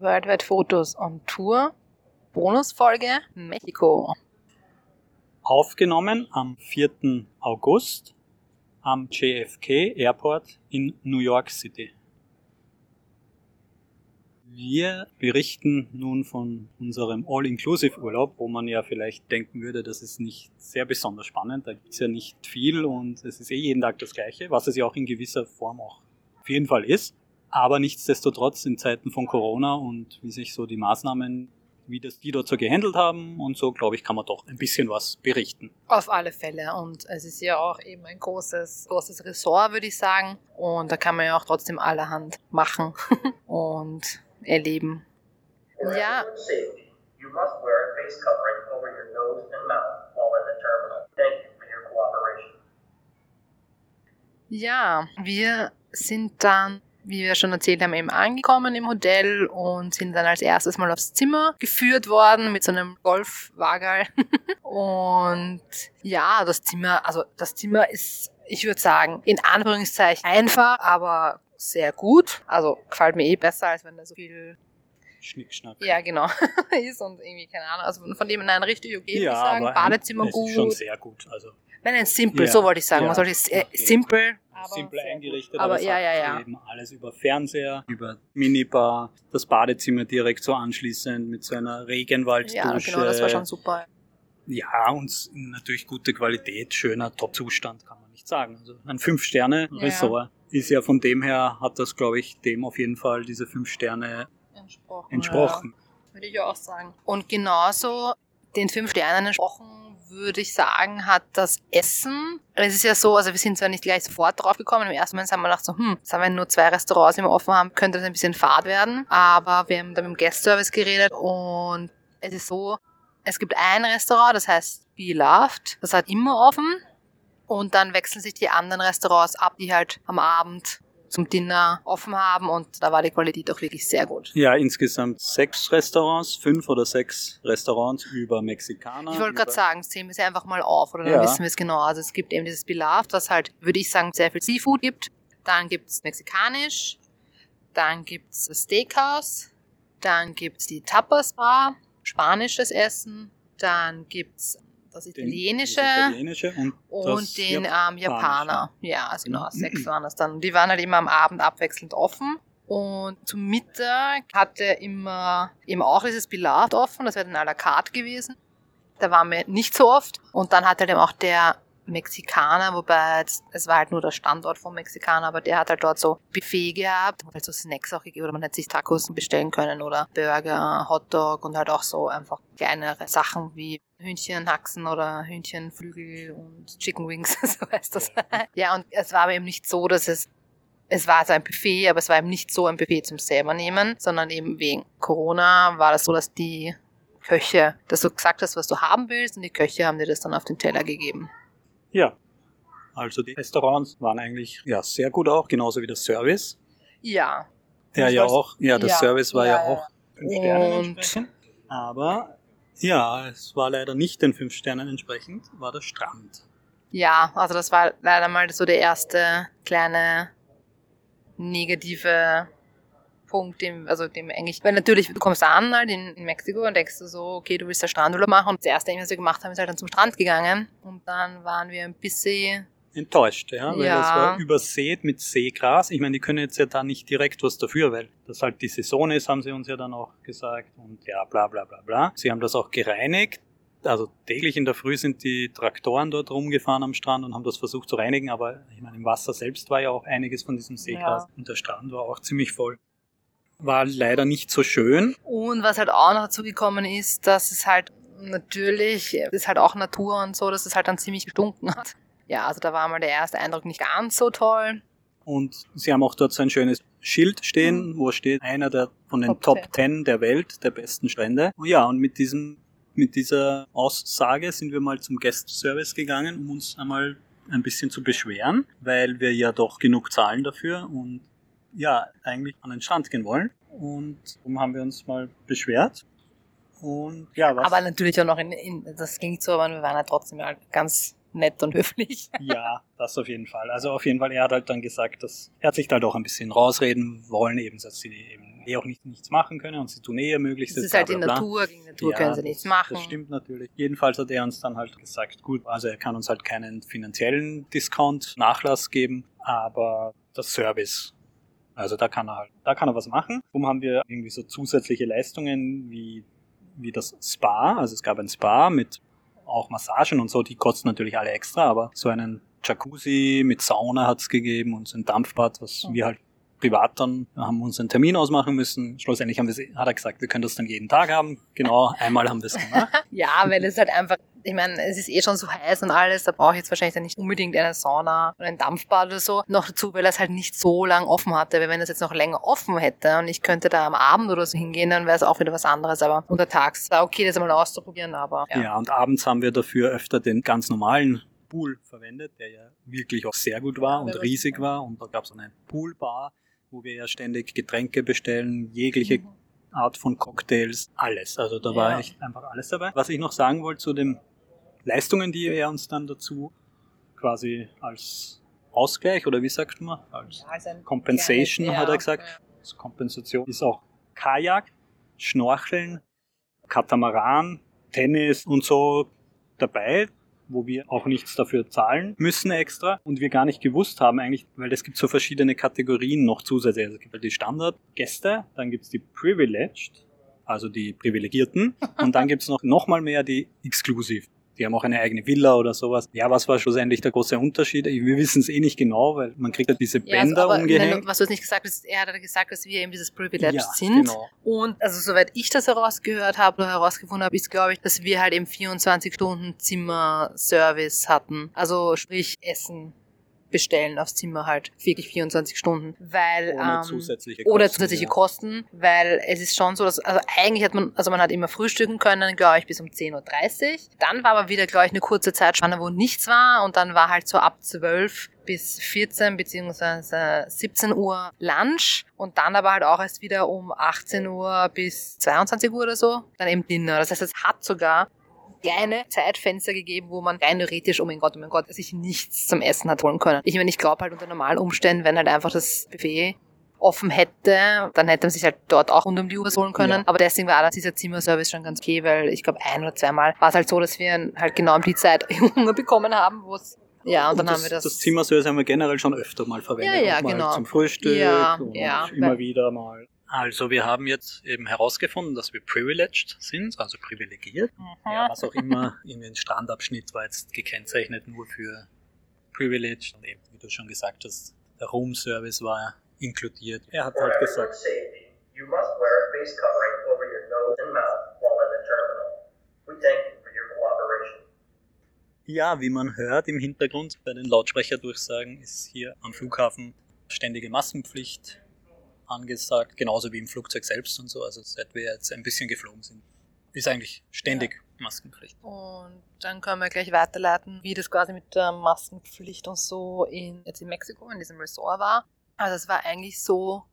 Worldwide Fotos on Tour, Bonusfolge Mexiko. Aufgenommen am 4. August am JFK Airport in New York City. Wir berichten nun von unserem All-Inclusive-Urlaub, wo man ja vielleicht denken würde, das ist nicht sehr besonders spannend. Da gibt es ja nicht viel und es ist eh jeden Tag das Gleiche, was es ja auch in gewisser Form auch auf jeden Fall ist. Aber nichtsdestotrotz in Zeiten von Corona und wie sich so die Maßnahmen, wie das die dort so gehandelt haben und so, glaube ich, kann man doch ein bisschen was berichten. Auf alle Fälle. Und es ist ja auch eben ein großes, großes Ressort, würde ich sagen. Und da kann man ja auch trotzdem allerhand machen. und erleben. Ja. Ja, wir sind dann, wie wir schon erzählt haben, eben angekommen im Hotel und sind dann als erstes mal aufs Zimmer geführt worden mit so einem Golfwagen. und ja, das Zimmer, also das Zimmer ist, ich würde sagen, in Anführungszeichen einfach, aber sehr gut. Also gefällt mir eh besser, als wenn da so viel Schnickschnack. Ja, genau. ist und irgendwie, keine Ahnung. Also von dem nein, richtig okay, ja, würde ich sagen. Badezimmer gut. Ist schon sehr gut. Also. Nein, nein, simpel, ja, so wollte ich sagen. Ja, Man sollte okay. simpel, aber simpel eingerichtet, aber, aber ja, ja, ja. eben alles über Fernseher, über Minibar, das Badezimmer direkt so anschließend mit so einer Regenwalddusche. Ja, genau, das war schon super. Ja, und natürlich gute Qualität, schöner Top-Zustand, kann man nicht sagen. Also ein Fünf-Sterne-Ressort ist ja von dem her, hat das, glaube ich, dem auf jeden Fall diese fünf Sterne entsprochen. entsprochen. Ja, würde ich auch sagen. Und genauso den fünf Sternen entsprochen, würde ich sagen, hat das Essen. Es ist ja so, also wir sind zwar nicht gleich sofort drauf gekommen, im ersten Moment haben wir gedacht so, hm, haben wir nur zwei Restaurants immer offen haben, könnte das ein bisschen fad werden. Aber wir haben da mit dem Guest-Service geredet und es ist so, es gibt ein Restaurant, das heißt Be Loved, das hat immer offen. Und dann wechseln sich die anderen Restaurants ab, die halt am Abend zum Dinner offen haben und da war die Qualität auch wirklich sehr gut. Ja, insgesamt sechs Restaurants, fünf oder sechs Restaurants über Mexikaner. Ich wollte gerade sagen, zählen wir sie einfach mal auf oder dann ja. wissen wir es genau. Also es gibt eben dieses Beloved, was halt, würde ich sagen, sehr viel Seafood gibt. Dann gibt es mexikanisch, dann gibt es das Steakhouse, dann gibt es die Tapas Bar, spanisches Essen, dann gibt es das italienische, den, italienische und, und den ähm, Japaner. Ja, also genau, sechs waren das dann. Die waren halt immer am Abend abwechselnd offen. Und zum Mittag hatte immer eben auch dieses Pilat offen, das wäre dann à la carte gewesen. Da waren wir nicht so oft. Und dann hat halt eben auch der Mexikaner, wobei es war halt nur der Standort vom Mexikaner, aber der hat halt dort so Buffet gehabt, halt so Snacks auch gegeben, oder man hätte sich Tacos bestellen können oder Burger, Hotdog und halt auch so einfach kleinere Sachen wie Hühnchenhaxen oder Hühnchenflügel und Chicken Wings, so heißt das. ja, und es war aber eben nicht so, dass es es war so ein Buffet, aber es war eben nicht so ein Buffet zum selber nehmen, sondern eben wegen Corona war das so, dass die Köche, dass du gesagt hast, was du haben willst und die Köche haben dir das dann auf den Teller gegeben. Ja, also die Restaurants waren eigentlich ja sehr gut auch, genauso wie der Service. Ja. Der ja auch, ja, der ja, Service war ja, ja auch fünf Sternen entsprechend. Aber ja, es war leider nicht den fünf Sternen entsprechend, war der Strand. Ja, also das war leider mal so der erste kleine negative Punkt, dem, also dem eigentlich, weil natürlich, du kommst an halt in, in Mexiko und denkst du so, okay, du willst da Strandurlaub machen und das erste, was wir gemacht haben, ist halt dann zum Strand gegangen und dann waren wir ein bisschen enttäuscht, ja, weil ja. das war übersät mit Seegras. Ich meine, die können jetzt ja da nicht direkt was dafür, weil das halt die Saison ist, haben sie uns ja dann auch gesagt und ja, bla bla bla bla. Sie haben das auch gereinigt. Also täglich in der Früh sind die Traktoren dort rumgefahren am Strand und haben das versucht zu reinigen, aber ich meine, im Wasser selbst war ja auch einiges von diesem Seegras ja. und der Strand war auch ziemlich voll war leider nicht so schön. Und was halt auch noch dazu gekommen ist, dass es halt natürlich, es ist halt auch Natur und so, dass es halt dann ziemlich gestunken hat. Ja, also da war mal der erste Eindruck nicht ganz so toll. Und sie haben auch dort so ein schönes Schild stehen, mhm. wo steht einer der von den Top, Top 10 der Welt, der besten Strände. Ja, und mit diesem mit dieser Aussage sind wir mal zum Guest Service gegangen, um uns einmal ein bisschen zu beschweren, weil wir ja doch genug zahlen dafür und ja, eigentlich an den Strand gehen wollen. Und darum haben wir uns mal beschwert. Und ja, was? Aber natürlich auch noch in, in das ging so, aber wir waren ja trotzdem halt ganz nett und höflich. Ja, das auf jeden Fall. Also auf jeden Fall, er hat halt dann gesagt, dass er hat sich da halt auch ein bisschen rausreden wollen, eben, dass sie eben eh auch nicht, nichts machen können und sie tun eh ihr Möglichstes. Das ist halt die Natur, gegen Natur ja, können sie nichts machen. Das stimmt natürlich. Jedenfalls hat er uns dann halt gesagt, gut, also er kann uns halt keinen finanziellen Discount, Nachlass geben, aber das Service also da kann er halt, da kann er was machen. Darum haben wir irgendwie so zusätzliche Leistungen wie, wie das Spa. Also es gab ein Spa mit auch Massagen und so, die kosten natürlich alle extra, aber so einen Jacuzzi mit Sauna hat es gegeben und so ein Dampfbad, was wir halt privat dann haben uns einen Termin ausmachen müssen. Schlussendlich haben wir, hat er gesagt, wir können das dann jeden Tag haben. Genau, einmal haben wir es gemacht. ja, weil es halt einfach, ich meine, es ist eh schon so heiß und alles, da brauche ich jetzt wahrscheinlich dann nicht unbedingt eine Sauna oder ein Dampfbad oder so. Noch dazu, weil er es halt nicht so lang offen hatte, weil wenn es jetzt noch länger offen hätte und ich könnte da am Abend oder so hingehen, dann wäre es auch wieder was anderes. Aber untertags war okay, das einmal auszuprobieren, aber. Ja. ja, und abends haben wir dafür öfter den ganz normalen Pool verwendet, der ja wirklich auch sehr gut war und riesig war. Und da gab es eine Poolbar, wo wir ja ständig Getränke bestellen, jegliche. Art von Cocktails, alles. Also da war echt einfach alles dabei. Was ich noch sagen wollte zu den Leistungen, die er uns dann dazu quasi als Ausgleich oder wie sagt man? Als ja, Compensation kleines, hat er gesagt. Ja. Als Kompensation ist auch Kajak, Schnorcheln, Katamaran, Tennis und so dabei wo wir auch nichts dafür zahlen müssen extra und wir gar nicht gewusst haben eigentlich, weil es gibt so verschiedene Kategorien noch zusätzlich. Also es gibt halt die Standardgäste, dann gibt es die Privileged, also die Privilegierten und dann gibt es noch, noch mal mehr die Exclusive. Die haben auch eine eigene Villa oder sowas. Ja, was war schlussendlich der große Unterschied? Wir wissen es eh nicht genau, weil man kriegt ja diese Bänder ja, also, umgehängt. Nein, was du nicht gesagt hast, er hat gesagt, dass wir eben dieses Privilege ja, sind. Genau. Und also soweit ich das herausgehört habe oder herausgefunden habe, ist glaube ich, dass wir halt eben 24 Stunden Zimmerservice hatten. Also sprich Essen, bestellen aufs Zimmer halt wirklich 24 Stunden, weil ohne ähm, zusätzliche Kosten, oder zusätzliche ja. Kosten, weil es ist schon so, dass also eigentlich hat man also man hat immer frühstücken können, glaube ich, bis um 10:30 Uhr. Dann war aber wieder glaube ich eine kurze Zeitspanne, wo nichts war und dann war halt so ab 12 bis 14 bzw. 17 Uhr Lunch und dann aber halt auch erst wieder um 18 Uhr bis 22 Uhr oder so, dann eben Dinner. Das heißt, es hat sogar kleine Zeitfenster gegeben, wo man rein theoretisch, oh mein Gott, oh mein Gott, sich nichts zum Essen hat holen können. Ich meine, ich glaube halt unter normalen Umständen, wenn halt einfach das Buffet offen hätte, dann hätte man sich halt dort auch rund um die Uhr holen können. Ja. Aber deswegen war das dieser Zimmerservice schon ganz okay, weil ich glaube ein oder zweimal war es halt so, dass wir halt genau um die Zeit Hunger bekommen haben, wo es ja, und, dann das, haben wir das. Das Zimmerservice haben wir generell schon öfter mal verwendet. Ja, ja, genau. Zum Frühstück ja, und ja, immer wieder mal also wir haben jetzt eben herausgefunden, dass wir privileged sind, also privilegiert. Mhm. Ja, was auch immer in den Strandabschnitt war jetzt gekennzeichnet nur für privileged. Und eben, wie du schon gesagt hast, der Room Service war inkludiert. Er hat halt gesagt, you must wear a face covering over your nose and mouth while in the terminal. We thank you for your cooperation. Ja, wie man hört im Hintergrund bei den Lautsprecherdurchsagen ist hier am Flughafen ständige Maskenpflicht angesagt, genauso wie im Flugzeug selbst und so. Also seit wir jetzt ein bisschen geflogen sind, ist eigentlich ständig ja. Maskenpflicht. Und dann können wir gleich weiterleiten, wie das quasi mit der Maskenpflicht und so in, jetzt in Mexiko, in diesem Resort war. Also es war eigentlich so,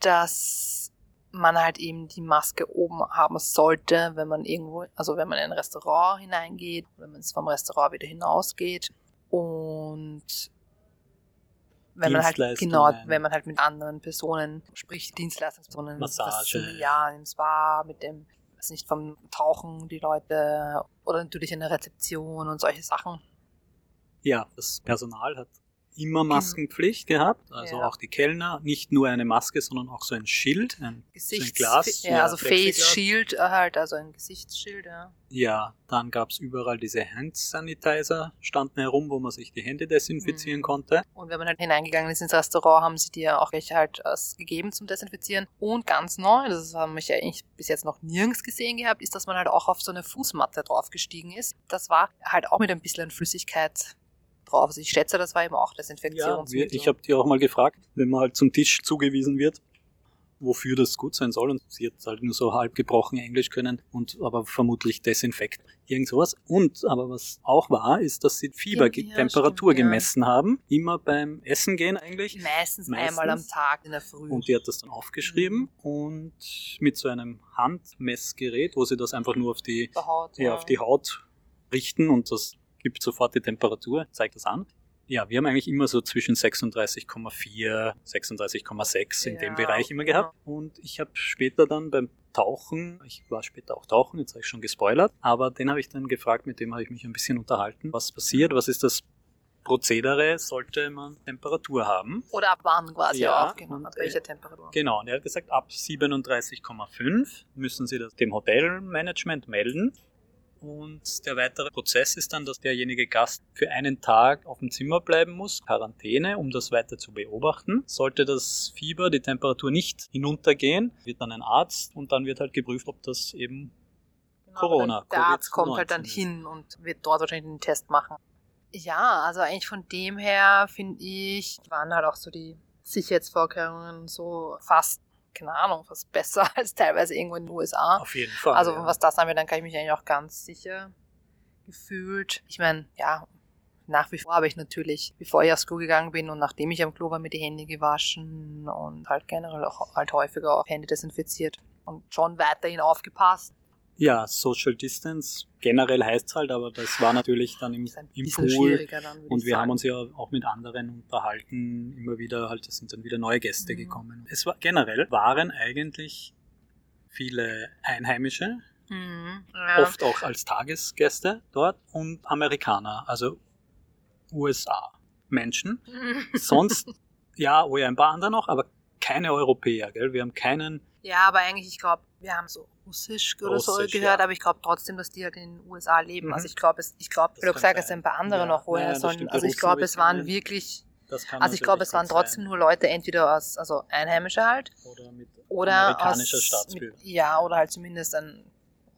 dass man halt eben die Maske oben haben sollte, wenn man irgendwo, also wenn man in ein Restaurant hineingeht, wenn man vom Restaurant wieder hinausgeht. Und wenn man halt genau, wenn man halt mit anderen Personen spricht, Dienstleistungspersonen, Massage, ja, im Spa, mit dem, weiß nicht, vom Tauchen die Leute oder natürlich in der Rezeption und solche Sachen. Ja, das Personal hat immer Maskenpflicht gehabt, also ja. auch die Kellner, nicht nur eine Maske, sondern auch so ein Schild, ein, Gesichts so ein Glas. Ja, also Face Shield halt, also ein Gesichtsschild, ja. Ja, dann gab's überall diese Hand Sanitizer, standen herum, wo man sich die Hände desinfizieren mhm. konnte. Und wenn man halt hineingegangen ist ins Restaurant, haben sie dir auch welche halt was gegeben zum Desinfizieren. Und ganz neu, das habe ich eigentlich bis jetzt noch nirgends gesehen gehabt, ist, dass man halt auch auf so eine Fußmatte draufgestiegen ist. Das war halt auch mit ein bisschen Flüssigkeit drauf. Also ich schätze, das war eben auch Desinfektionsmittel. Ja, ich habe die auch mal gefragt, wenn man halt zum Tisch zugewiesen wird, wofür das gut sein soll. Und sie hat halt nur so halb gebrochen Englisch können und aber vermutlich Desinfekt, irgend sowas. Und aber was auch war, ist, dass sie Fiebertemperatur ja, gemessen ja. haben. Immer beim Essen gehen eigentlich. Meistens, Meistens, einmal am Tag in der Früh. Und die hat das dann aufgeschrieben mhm. und mit so einem Handmessgerät, wo sie das einfach nur auf die, Haut, ja, auf die Haut richten und das gibt sofort die Temperatur, zeigt das an. Ja, wir haben eigentlich immer so zwischen 36,4, 36,6 in ja, dem Bereich immer gehabt. Und ich habe später dann beim Tauchen, ich war später auch tauchen, jetzt habe ich schon gespoilert, aber den habe ich dann gefragt, mit dem habe ich mich ein bisschen unterhalten. Was passiert? Was ist das Prozedere sollte man Temperatur haben. Oder ab wann quasi ja, aufgenommen, ab welcher Temperatur? Genau, und er hat gesagt, ab 37,5 müssen Sie das dem Hotelmanagement melden. Und der weitere Prozess ist dann, dass derjenige Gast für einen Tag auf dem Zimmer bleiben muss, Quarantäne, um das weiter zu beobachten. Sollte das Fieber, die Temperatur nicht hinuntergehen, wird dann ein Arzt und dann wird halt geprüft, ob das eben genau, Corona Der Arzt kommt halt dann ist. hin und wird dort wahrscheinlich einen Test machen. Ja, also eigentlich von dem her finde ich, waren halt auch so die Sicherheitsvorkehrungen so fast, keine Ahnung, fast besser als teilweise irgendwo in den USA. Auf jeden Fall. Also ja. was das angeht, dann kann ich mich eigentlich auch ganz sicher gefühlt. Ich meine, ja, nach wie vor habe ich natürlich, bevor ich aufs Klo gegangen bin und nachdem ich am Klo war, mir die Hände gewaschen und halt generell auch halt häufiger auch Hände desinfiziert und schon weiterhin aufgepasst. Ja, Social Distance generell heißt es halt, aber das war natürlich dann im, im Pool. Dann, und wir sagen. haben uns ja auch mit anderen unterhalten, immer wieder halt, es sind dann wieder neue Gäste mhm. gekommen. Es war generell waren eigentlich viele Einheimische, mhm. ja. oft auch als Tagesgäste dort und Amerikaner, also USA Menschen. Mhm. Sonst ja, oh ja, ein paar andere noch, aber keine Europäer, gell? Wir haben keinen. Ja, aber eigentlich, ich glaube, wir haben so Russisch oder Russisch, so gehört, ja. aber ich glaube trotzdem, dass die halt in den USA leben. Mhm. Also ich glaube, ich glaube, gesagt hast, ein paar andere ja. noch woher ja, sollen. Also ich glaube, es waren wirklich, also ich glaube, es waren trotzdem sein. nur Leute entweder aus, also Einheimische halt, oder mit oder amerikanischer aus, mit, ja, oder halt zumindest einen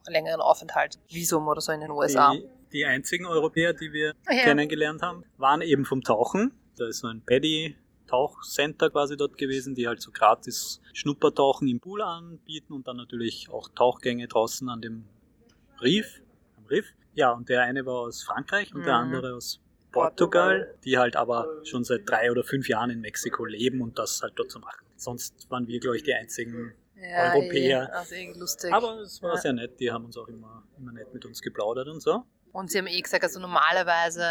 längeren Aufenthalt, Visum oder so in den USA. Die, die einzigen Europäer, die wir kennengelernt haben, waren eben vom Tauchen. Da ist so ein Paddy Tauchcenter quasi dort gewesen, die halt so gratis Schnuppertauchen im Pool anbieten und dann natürlich auch Tauchgänge draußen an dem Riff, am Riff. Ja, und der eine war aus Frankreich und mhm. der andere aus Portugal, die halt aber schon seit drei oder fünf Jahren in Mexiko leben und das halt dort so machen. Sonst waren wir, glaube ich, die einzigen ja, Europäer. Eh, also lustig. Aber es war ja. sehr nett, die haben uns auch immer, immer nett mit uns geplaudert und so. Und sie haben eh gesagt, also normalerweise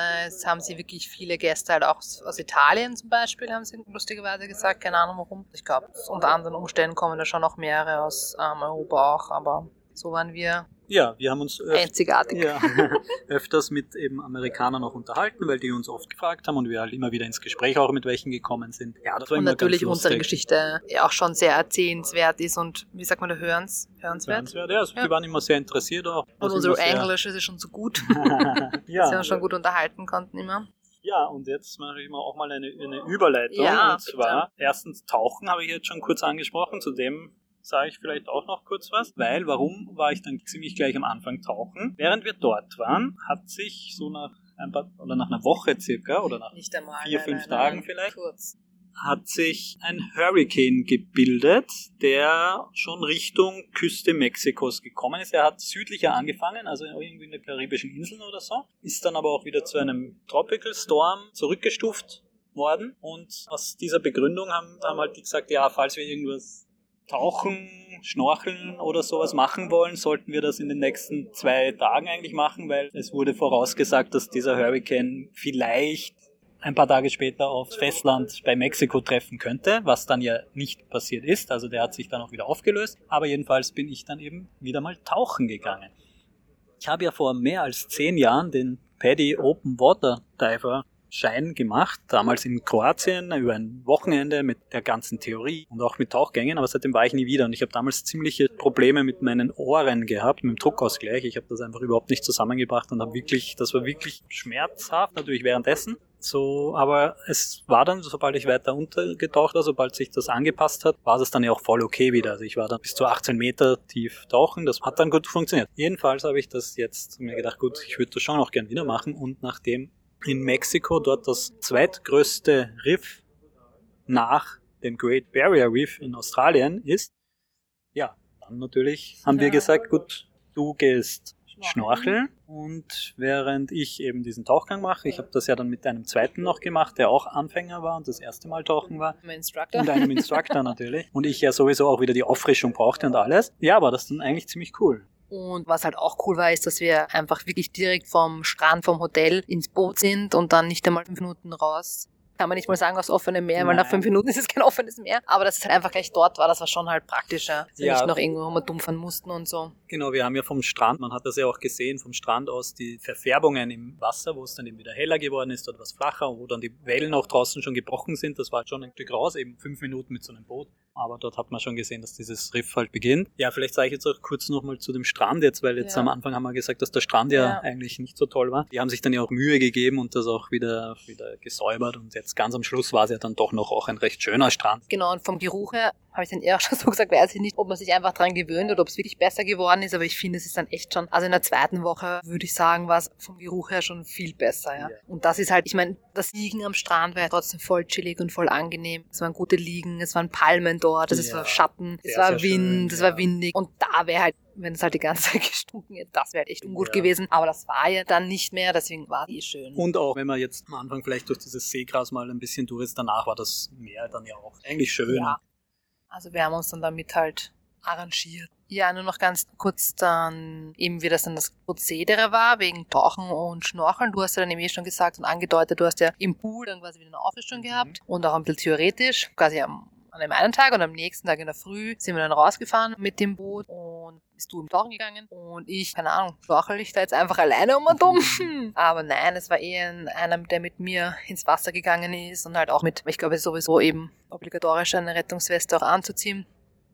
haben sie wirklich viele Gäste halt auch aus Italien zum Beispiel, haben sie lustigerweise gesagt, keine Ahnung warum. Ich glaube, unter anderen Umständen kommen da schon noch mehrere aus ähm, Europa auch, aber so waren wir ja, wir haben uns öf einzigartig. Ja, öfters mit eben Amerikanern auch unterhalten, weil die uns oft gefragt haben und wir halt immer wieder ins Gespräch auch mit welchen gekommen sind. Ja, das war und natürlich unsere Geschichte auch schon sehr erzählenswert ist und wie sagt man da hörens, hörenswert? Hörenswert, ja, also ja. die waren immer sehr interessiert auch. Und unser Englisch ist schon so gut, ja. dass wir uns schon gut unterhalten konnten immer. Ja, und jetzt mache ich mal auch mal eine, eine Überleitung. Ja, und zwar, bitte. erstens Tauchen habe ich jetzt schon kurz angesprochen, zu dem sage ich vielleicht auch noch kurz was, weil warum war ich dann ziemlich gleich am Anfang tauchen? Während wir dort waren, hat sich so nach ein paar oder nach einer Woche circa oder nach einmal, vier, fünf nein, Tagen nein, vielleicht kurz. hat sich ein Hurricane gebildet, der schon Richtung Küste Mexikos gekommen ist. Er hat südlicher angefangen, also irgendwie in den karibischen Inseln oder so, ist dann aber auch wieder zu einem Tropical Storm zurückgestuft worden und aus dieser Begründung haben, haben halt die gesagt, ja, falls wir irgendwas Tauchen, Schnorcheln oder sowas machen wollen, sollten wir das in den nächsten zwei Tagen eigentlich machen, weil es wurde vorausgesagt, dass dieser Hurricane vielleicht ein paar Tage später aufs Festland bei Mexiko treffen könnte, was dann ja nicht passiert ist. Also der hat sich dann auch wieder aufgelöst. Aber jedenfalls bin ich dann eben wieder mal tauchen gegangen. Ich habe ja vor mehr als zehn Jahren den Paddy Open Water Diver Schein gemacht, damals in Kroatien über ein Wochenende mit der ganzen Theorie und auch mit Tauchgängen, aber seitdem war ich nie wieder und ich habe damals ziemliche Probleme mit meinen Ohren gehabt, mit dem Druckausgleich. Ich habe das einfach überhaupt nicht zusammengebracht und habe wirklich, das war wirklich schmerzhaft natürlich währenddessen. So, aber es war dann, sobald ich weiter untergetaucht war, sobald sich das angepasst hat, war es dann ja auch voll okay wieder. Also ich war dann bis zu 18 Meter tief tauchen. Das hat dann gut funktioniert. Jedenfalls habe ich das jetzt mir gedacht, gut, ich würde das schon auch gern wieder machen. Und nachdem in Mexiko dort das zweitgrößte Riff nach dem Great Barrier Reef in Australien ist, ja, dann natürlich haben wir gesagt, gut, du gehst schnorcheln und während ich eben diesen Tauchgang mache, ich habe das ja dann mit einem zweiten noch gemacht, der auch Anfänger war und das erste Mal tauchen war. Mit Instructor. Und einem Instructor natürlich. Und ich ja sowieso auch wieder die Auffrischung brauchte und alles. Ja, war das dann eigentlich ziemlich cool. Und was halt auch cool war, ist, dass wir einfach wirklich direkt vom Strand, vom Hotel ins Boot sind und dann nicht einmal fünf Minuten raus kann man nicht mal sagen, aus offenem Meer, weil nach fünf Minuten ist es kein offenes Meer. Aber dass es halt einfach gleich dort war, das war schon halt praktischer. Dass ja. wir nicht noch irgendwo fahren mussten und so. Genau, wir haben ja vom Strand, man hat das ja auch gesehen, vom Strand aus die Verfärbungen im Wasser, wo es dann eben wieder heller geworden ist, dort was flacher, wo dann die Wellen auch draußen schon gebrochen sind. Das war schon ein Stück raus, eben fünf Minuten mit so einem Boot. Aber dort hat man schon gesehen, dass dieses Riff halt beginnt. Ja, vielleicht sage ich jetzt auch kurz nochmal zu dem Strand jetzt, weil jetzt ja. am Anfang haben wir gesagt, dass der Strand ja, ja, eigentlich nicht so toll war. Die haben sich dann ja auch Mühe gegeben und das auch wieder, wieder gesäubert und jetzt ganz am Schluss war es ja dann doch noch auch ein recht schöner Strand. Genau, und vom Geruch her habe ich dann eher schon so gesagt, weiß ich nicht, ob man sich einfach dran gewöhnt oder ob es wirklich besser geworden ist, aber ich finde, es ist dann echt schon, also in der zweiten Woche würde ich sagen, war es vom Geruch her schon viel besser, ja. ja. Und das ist halt, ich meine, das Liegen am Strand war ja trotzdem voll chillig und voll angenehm. Es waren gute Liegen, es waren Palmen dort, es ja. war Schatten, es war Wind, schön, es war windig und da wäre halt wenn es halt die ganze Zeit gestunken hätte, das wäre halt echt ungut ja. gewesen. Aber das war ja dann nicht mehr, deswegen war es eh schön. Und auch, wenn man jetzt am Anfang vielleicht durch dieses Seegras mal ein bisschen durch ist, danach war das Meer dann ja auch eigentlich schön. Ja. Also wir haben uns dann damit halt arrangiert. Ja, nur noch ganz kurz dann eben, wie das dann das Prozedere war, wegen Tauchen und Schnorcheln. Du hast ja dann eben eh schon gesagt und angedeutet, du hast ja im Pool dann quasi wieder eine Aufrichtung mhm. gehabt und auch ein bisschen theoretisch, quasi am an dem einen Tag und am nächsten Tag in der Früh sind wir dann rausgefahren mit dem Boot und bist du im Tauchen gegangen und ich, keine Ahnung, schwachel ich da jetzt einfach alleine um und um. Aber nein, es war eher einer, der mit mir ins Wasser gegangen ist und halt auch mit, ich glaube sowieso eben obligatorisch eine Rettungsweste auch anzuziehen.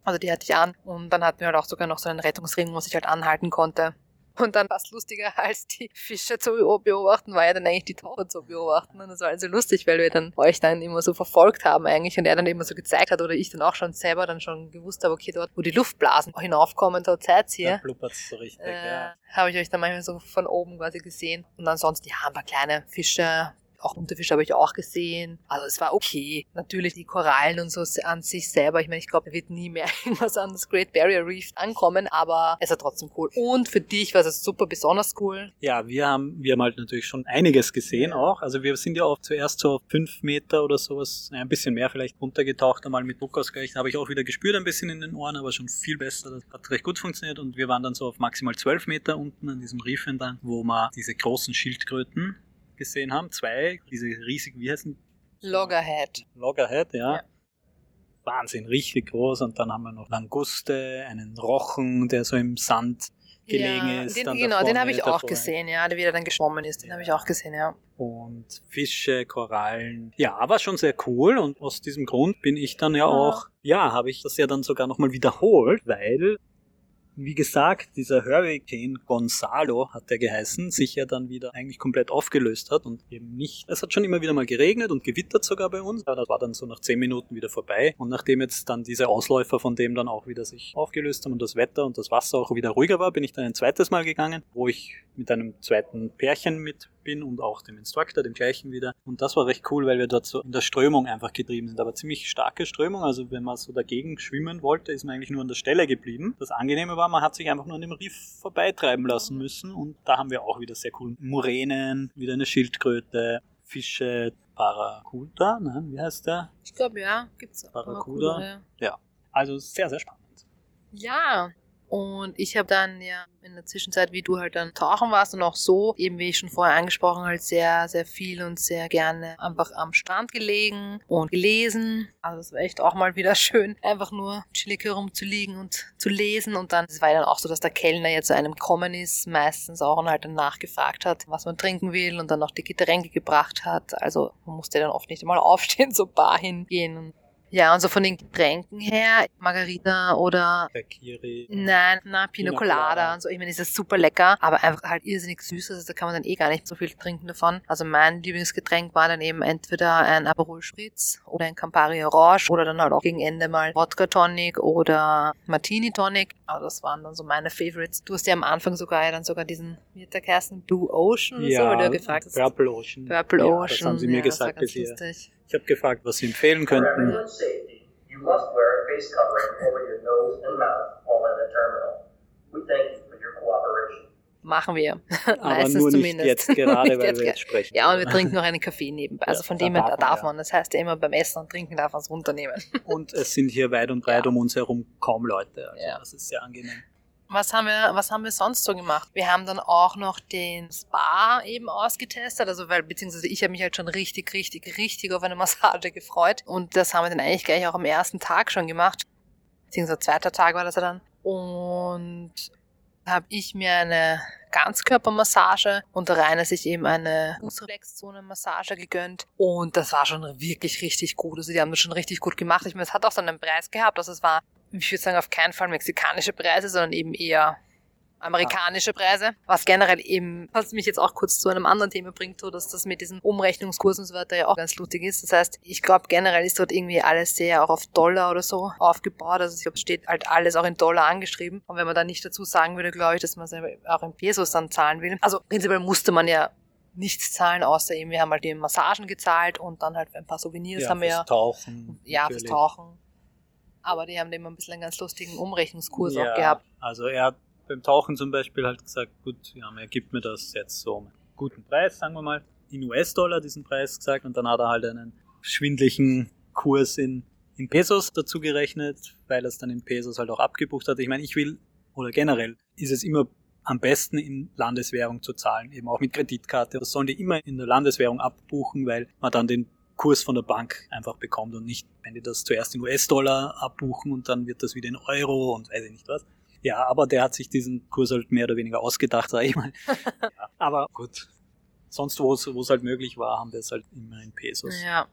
Also die hatte ich an und dann hatten wir halt auch sogar noch so einen Rettungsring, wo ich halt anhalten konnte. Und dann fast lustiger als die Fische zu beobachten, war ja dann eigentlich die Taucher zu beobachten. Und das war also lustig, weil wir dann euch dann immer so verfolgt haben eigentlich und er dann immer so gezeigt hat oder ich dann auch schon selber dann schon gewusst habe, okay, dort, wo die Luftblasen hinaufkommen, dort seid ihr. Da blubbert's so richtig, äh, ja. Habe ich euch dann manchmal so von oben quasi gesehen. Und ansonsten, ja, ein paar kleine Fische, auch Unterfisch habe ich auch gesehen. Also es war okay. Natürlich die Korallen und so an sich selber. Ich meine, ich glaube, da wird nie mehr irgendwas an das Great Barrier Reef ankommen, aber es war trotzdem cool. Und für dich war es super besonders cool. Ja, wir haben, wir haben halt natürlich schon einiges gesehen auch. Also wir sind ja auch zuerst so fünf Meter oder sowas, ein bisschen mehr vielleicht runtergetaucht, einmal mit Druckausgleich. Da habe ich auch wieder gespürt ein bisschen in den Ohren, aber schon viel besser. Das hat recht gut funktioniert und wir waren dann so auf maximal zwölf Meter unten an diesem Reef entlang, wo man diese großen Schildkröten gesehen haben. Zwei, diese riesigen, wie heißen Loggerhead. Loggerhead, ja. ja. Wahnsinn, richtig groß. Und dann haben wir noch Languste, einen Rochen, der so im Sand gelegen ja, ist. Den, genau, den habe ich auch gesehen, ja, der wieder dann geschwommen ist. Den habe ich auch gesehen, ja. Und Fische, Korallen. Ja, war schon sehr cool. Und aus diesem Grund bin ich dann ja, ja. auch, ja, habe ich das ja dann sogar nochmal wiederholt, weil wie gesagt, dieser Hurricane Gonzalo hat der geheißen, sich ja dann wieder eigentlich komplett aufgelöst hat und eben nicht. Es hat schon immer wieder mal geregnet und gewittert sogar bei uns. Das war dann so nach zehn Minuten wieder vorbei. Und nachdem jetzt dann diese Ausläufer von dem dann auch wieder sich aufgelöst haben und das Wetter und das Wasser auch wieder ruhiger war, bin ich dann ein zweites Mal gegangen, wo ich mit einem zweiten Pärchen mit bin und auch dem Instructor, dem gleichen wieder. Und das war recht cool, weil wir dort so in der Strömung einfach getrieben sind. Aber ziemlich starke Strömung. Also wenn man so dagegen schwimmen wollte, ist man eigentlich nur an der Stelle geblieben. Das Angenehme war, man hat sich einfach nur an dem Riff vorbeitreiben lassen müssen. Und da haben wir auch wieder sehr cool Muränen, wieder eine Schildkröte, Fische, Paracuda, nein, wie heißt der? Ich glaube ja, gibt's Paracuda. Paracuda ja. ja. Also sehr, sehr spannend. Ja, und ich habe dann ja in der Zwischenzeit, wie du halt dann tauchen warst und auch so, eben wie ich schon vorher angesprochen, halt sehr, sehr viel und sehr gerne einfach am Strand gelegen und gelesen. Also es war echt auch mal wieder schön, einfach nur chillig herumzuliegen und zu lesen. Und dann, es war ja dann auch so, dass der Kellner ja zu einem gekommen ist, meistens auch und halt dann nachgefragt hat, was man trinken will und dann noch die Getränke gebracht hat. Also man musste dann oft nicht einmal aufstehen, so bar hingehen ja, und so von den Getränken her, Margarita oder. Kakiri. Nein, na, Pina, Pina Colada, Colada und so. Ich meine, das ist super lecker, aber einfach halt irrsinnig süß. Also da kann man dann eh gar nicht so viel trinken davon. Also mein Lieblingsgetränk war dann eben entweder ein Aperol Spritz oder ein Campari Orange oder dann halt auch gegen Ende mal Wodka Tonic oder Martini Tonic. Also das waren dann so meine Favorites. Du hast ja am Anfang sogar ja dann sogar diesen, wie hat der geheißen, Blue Ocean oder ja, so, du gefragt hast. Purple Ocean. Purple ja, Ocean. Das haben sie mir ja, gesagt bisher. Ich habe gefragt, was sie empfehlen könnten. Machen wir. Aber Meistens nur nicht zumindest. jetzt gerade, weil wir jetzt sprechen. Ja, und wir trinken noch einen Kaffee nebenbei. Also von dem her darf, darf man. Das heißt ja immer beim Essen und Trinken darf man es runternehmen. Und es sind hier weit und breit ja. um uns herum kaum Leute. Also ja. das ist sehr angenehm. Was haben wir, was haben wir sonst so gemacht? Wir haben dann auch noch den Spa eben ausgetestet, also weil, beziehungsweise ich habe mich halt schon richtig, richtig, richtig auf eine Massage gefreut. Und das haben wir dann eigentlich gleich auch am ersten Tag schon gemacht. Beziehungsweise zweiter Tag war das ja dann. Und habe ich mir eine Ganzkörpermassage und Rainer sich eben eine Fußreflexzone-Massage gegönnt. Und das war schon wirklich richtig gut. Also die haben das schon richtig gut gemacht. Ich meine, es hat auch so einen Preis gehabt. Also es war ich würde sagen, auf keinen Fall mexikanische Preise, sondern eben eher amerikanische Preise, was generell eben, was mich jetzt auch kurz zu einem anderen Thema bringt, so dass das mit diesen Umrechnungskursen und so weiter ja auch ganz lustig ist. Das heißt, ich glaube generell ist dort irgendwie alles sehr auch auf Dollar oder so aufgebaut. Also ich glaube, es steht halt alles auch in Dollar angeschrieben. Und wenn man dann nicht dazu sagen würde, glaube ich, dass man es auch in Pesos dann zahlen will. Also prinzipiell musste man ja nichts zahlen, außer eben, wir haben halt die Massagen gezahlt und dann halt ein paar Souvenirs ja, haben wir. Fürs Tauchen. Ja, natürlich. fürs Tauchen. Aber die haben immer ein bisschen einen ganz lustigen Umrechnungskurs ja, auch gehabt. Also er hat beim Tauchen zum Beispiel halt gesagt, gut, ja, er gibt mir das jetzt so einen guten Preis, sagen wir mal, in US-Dollar diesen Preis gesagt und dann hat er halt einen schwindlichen Kurs in, in Pesos dazu gerechnet, weil er es dann in Pesos halt auch abgebucht hat. Ich meine, ich will, oder generell ist es immer am besten in Landeswährung zu zahlen, eben auch mit Kreditkarte. Das sollen die immer in der Landeswährung abbuchen, weil man dann den Kurs von der Bank einfach bekommt und nicht, wenn die das zuerst in US-Dollar abbuchen und dann wird das wieder in Euro und weiß ich nicht was. Ja, aber der hat sich diesen Kurs halt mehr oder weniger ausgedacht, sage ich mal. ja, aber gut. Sonst, wo es halt möglich war, haben wir es halt immer in Pesos. Ja.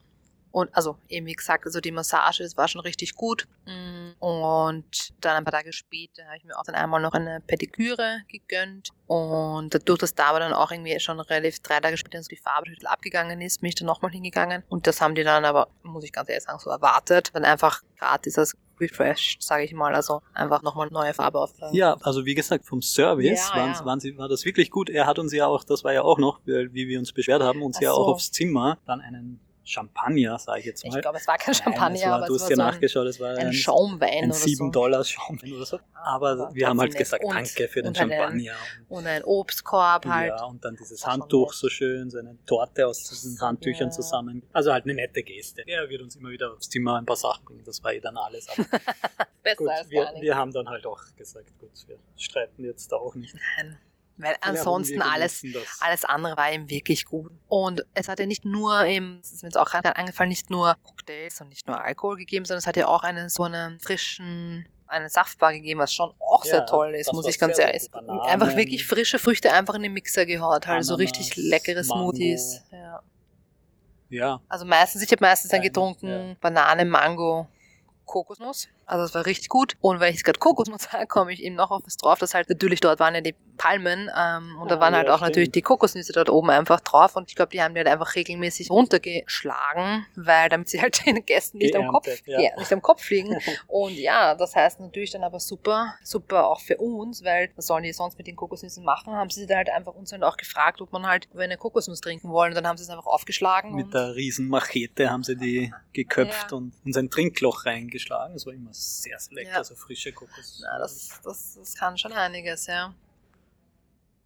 Und also eben wie gesagt, also die Massage, das war schon richtig gut. Mm, und dann ein paar Tage später habe ich mir auch dann einmal noch eine Pediküre gegönnt. Und dadurch, dass da aber dann auch irgendwie schon relativ drei Tage später die Farbe abgegangen ist, bin ich dann nochmal hingegangen. Und das haben die dann aber, muss ich ganz ehrlich sagen, so erwartet. Dann einfach gratis als refreshed, sage ich mal. Also einfach nochmal neue Farbe auftragen. Ja, also wie gesagt, vom Service ja, waren, ja. Waren sie, war das wirklich gut. Er hat uns ja auch, das war ja auch noch, wie wir uns beschwert haben, uns Ach ja so. auch aufs Zimmer dann einen Champagner, sage ich jetzt mal. Ich glaube, es war kein Champagner, Nein, war, aber du hast ja so nachgeschaut, es war ein, ein Schaumwein ein 7 so. Dollar Schaumwein oder so. Ah, aber, aber wir haben halt gesagt, und, danke für den Champagner. und ein Obstkorb halt. Ja, und dann dieses Handtuch so schön, so eine Torte aus diesen Handtüchern ja. zusammen. Also halt eine nette Geste. Er wird uns immer wieder aufs Zimmer ein paar Sachen bringen, das war eh dann alles. Besser gut, als wir, gar nicht. wir haben dann halt auch gesagt, gut, wir streiten jetzt da auch nicht. Nein. Weil ansonsten alles, alles andere war ihm wirklich gut. Und es hat ja nicht nur eben, es ist mir jetzt auch gerade angefallen, nicht nur Cocktails und nicht nur Alkohol gegeben, sondern es hat ja auch einen so einen frischen einen Saftbar gegeben, was schon auch ja, sehr toll ist, muss ich ganz ehrlich sagen. Einfach wirklich frische Früchte einfach in den Mixer gehaut, halt so richtig leckere. Smoothies. Ja. ja. Also meistens, ich habe meistens dann getrunken ja. Banane, Mango, Kokosnuss. Also es war richtig gut. Und weil ich jetzt gerade Kokosnuss sage, komme ich eben noch auf was drauf, dass halt natürlich dort waren ja die Palmen ähm, und da waren halt auch stimmt. natürlich die Kokosnüsse dort oben einfach drauf und ich glaube, die haben die halt einfach regelmäßig runtergeschlagen, weil damit sie halt den Gästen nicht am Kopf, ja. Ja, nicht am Kopf fliegen. und ja, das heißt natürlich dann aber super, super auch für uns, weil was sollen die sonst mit den Kokosnüssen machen? Haben sie dann halt einfach uns halt auch gefragt, ob man halt eine Kokosnuss trinken wollen. Und dann haben sie es einfach aufgeschlagen. Mit der riesen Machete haben sie die geköpft ja. und uns ein Trinkloch reingeschlagen. Das war immer sehr, sehr lecker, ja. so frische Kokos. Ja, das, das, das kann schon einiges, ja.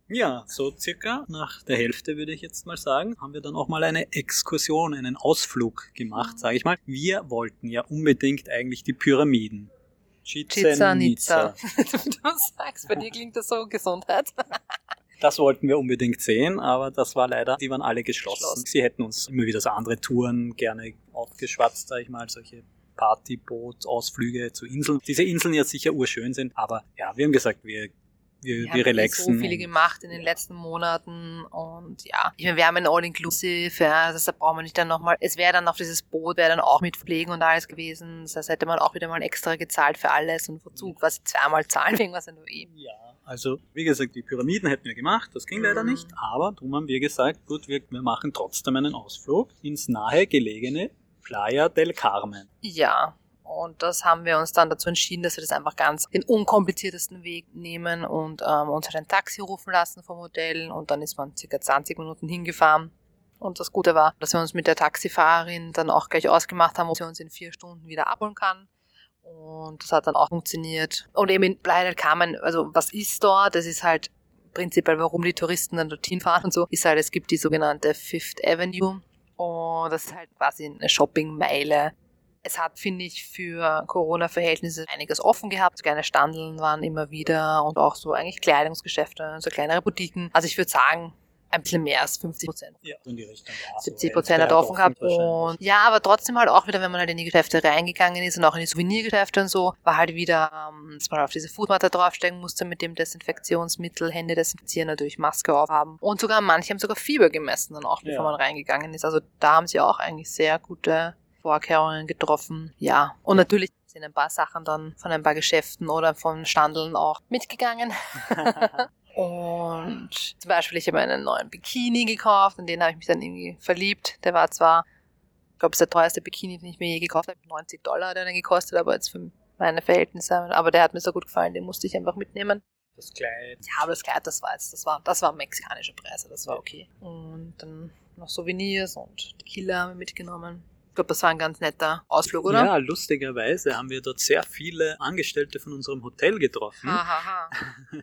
Ja, so circa nach der Hälfte würde ich jetzt mal sagen, haben wir dann auch mal eine Exkursion, einen Ausflug gemacht, mhm. sage ich mal. Wir wollten ja unbedingt eigentlich die Pyramiden. Chichen Itza. du sagst, bei dir klingt das so Gesundheit. Das wollten wir unbedingt sehen, aber das war leider, die waren alle geschlossen. geschlossen. Sie hätten uns immer wieder so andere Touren gerne aufgeschwatzt, sag ich mal, solche Partyboot-Ausflüge zu Inseln. Diese Inseln ja sicher urschön sind, aber ja, wir haben gesagt, wir wir, wir, wir relaxen. so viele gemacht in den letzten Monaten und ja, ich meine, wir haben ein All-Inclusive, ja, das heißt, da brauchen wir nicht dann nochmal, es wäre dann auf dieses Boot, wäre dann auch mit Pflegen und alles gewesen, das heißt, hätte man auch wieder mal extra gezahlt für alles und Verzug, was sie zweimal zahlen wegen was nur eben. Ja, also wie gesagt, die Pyramiden hätten wir gemacht, das ging mhm. leider nicht, aber darum haben wir gesagt, gut, wir, wir machen trotzdem einen Ausflug ins nahe gelegene Playa del Carmen. Ja, und das haben wir uns dann dazu entschieden, dass wir das einfach ganz den unkompliziertesten Weg nehmen und ähm, uns ein Taxi rufen lassen vom Hotel. Und dann ist man circa 20 Minuten hingefahren. Und das Gute war, dass wir uns mit der Taxifahrerin dann auch gleich ausgemacht haben, ob sie uns in vier Stunden wieder abholen kann. Und das hat dann auch funktioniert. Und eben in Playa del Carmen, also was ist dort? Das ist halt prinzipiell, warum die Touristen dann dorthin fahren und so, ist halt, es gibt die sogenannte Fifth Avenue. Und das ist halt quasi eine Shoppingmeile Es hat, finde ich, für Corona-Verhältnisse einiges offen gehabt. Kleine Standeln waren immer wieder und auch so eigentlich Kleidungsgeschäfte, so kleinere Boutiquen. Also ich würde sagen, ein bisschen mehr als 50 Prozent. Ja, in die Richtung. Ja, 70 Prozent hat offen gehabt. Und ja, aber trotzdem halt auch wieder, wenn man halt in die Geschäfte reingegangen ist und auch in die Souvenirgeschäfte und so, war halt wieder, ähm, dass man auf diese Foodmatte draufsteigen musste mit dem Desinfektionsmittel, Hände desinfizieren, natürlich Maske aufhaben. Und sogar manche haben sogar Fieber gemessen dann auch, bevor ja. man reingegangen ist. Also da haben sie auch eigentlich sehr gute Vorkehrungen getroffen. Ja, und natürlich sind ein paar Sachen dann von ein paar Geschäften oder von Standeln auch mitgegangen. Und zum Beispiel, ich habe einen neuen Bikini gekauft und den habe ich mich dann irgendwie verliebt. Der war zwar, ich glaube, es ist der teuerste Bikini, den ich mir je gekauft habe. 90 Dollar hat er dann gekostet, aber jetzt für meine Verhältnisse. Aber der hat mir so gut gefallen, den musste ich einfach mitnehmen. Das Kleid. Ja, aber das Kleid, das war jetzt, das war, das war mexikanische Preise, das war okay. Und dann noch Souvenirs und Tequila haben mitgenommen glaube, das war ein ganz netter Ausflug, oder? Ja, lustigerweise haben wir dort sehr viele Angestellte von unserem Hotel getroffen. Aha.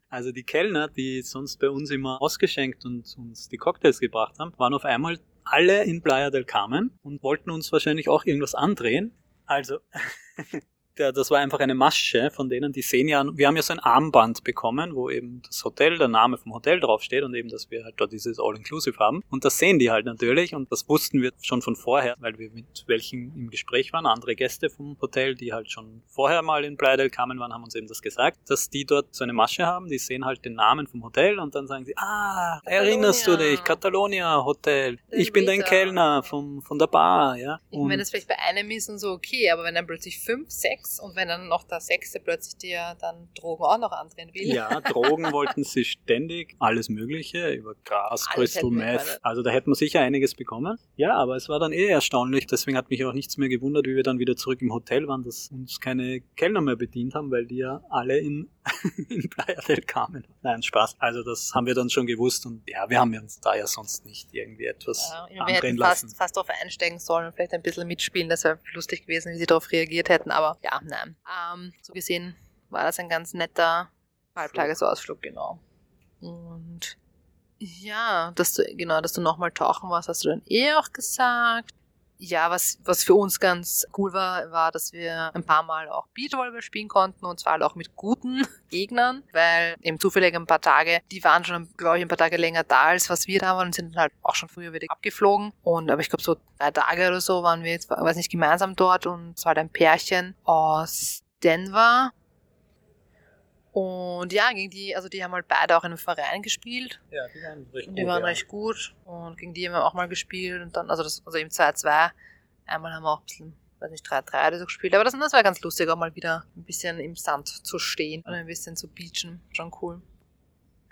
Also die Kellner, die sonst bei uns immer ausgeschenkt und uns die Cocktails gebracht haben, waren auf einmal alle in Playa del Carmen und wollten uns wahrscheinlich auch irgendwas andrehen. Also das war einfach eine Masche von denen, die sehen ja, wir haben ja so ein Armband bekommen, wo eben das Hotel, der Name vom Hotel draufsteht und eben, dass wir halt dort dieses All-Inclusive haben. Und das sehen die halt natürlich und das wussten wir schon von vorher, weil wir mit welchen im Gespräch waren, andere Gäste vom Hotel, die halt schon vorher mal in Playa del Carmen waren, haben uns eben das gesagt, dass die dort so eine Masche haben, die sehen halt den Namen vom Hotel und dann sagen sie, ah, erinnerst du dich, Catalonia Hotel, ich bin dein Kellner vom, von der Bar, ja. Ich meine, das vielleicht bei einem ist und so okay, aber wenn dann plötzlich fünf, sechs sechs und wenn dann noch der Sechste plötzlich dir dann Drogen auch noch andrehen will. Ja, Drogen wollten sie ständig, alles Mögliche, über Gras, Crystal Meth. Also da hätten wir sicher einiges bekommen. Ja, aber es war dann eh erstaunlich. Deswegen hat mich auch nichts mehr gewundert, wie wir dann wieder zurück im Hotel waren, dass uns keine Kellner mehr bedient haben, weil die ja alle in, in Playa del Carmen. Nein, Spaß. Also das haben wir dann schon gewusst und ja, wir haben uns da ja sonst nicht irgendwie etwas ja, wir hätten lassen. Fast, fast darauf einsteigen sollen und vielleicht ein bisschen mitspielen. Das wäre lustig gewesen, wie sie darauf reagiert hätten. Aber ja, nein. Ähm, so gesehen war das ein ganz netter Halbtagesausflug, genau. Und ja, dass du, genau, dass du nochmal tauchen warst, hast du dann eh auch gesagt. Ja, was, was für uns ganz cool war, war, dass wir ein paar Mal auch Beachvolleyball spielen konnten und zwar auch mit guten Gegnern, weil eben zufällig ein paar Tage, die waren schon, glaube ich, ein paar Tage länger da, als was wir da waren und sind halt auch schon früher wieder abgeflogen. Und aber ich glaube, so drei Tage oder so waren wir jetzt, weiß nicht, gemeinsam dort und es war halt ein Pärchen aus Denver und ja, gegen die, also die haben halt beide auch in einem Verein gespielt. Ja, die waren recht und die gut. waren ja. recht gut. Und gegen die haben wir auch mal gespielt. Und dann, also das, also im 2-2. Einmal haben wir auch ein bisschen, weiß nicht, 3-3 oder so gespielt. Aber das, das war ganz lustig, auch mal wieder ein bisschen im Sand zu stehen und ein bisschen zu beachen. Schon cool.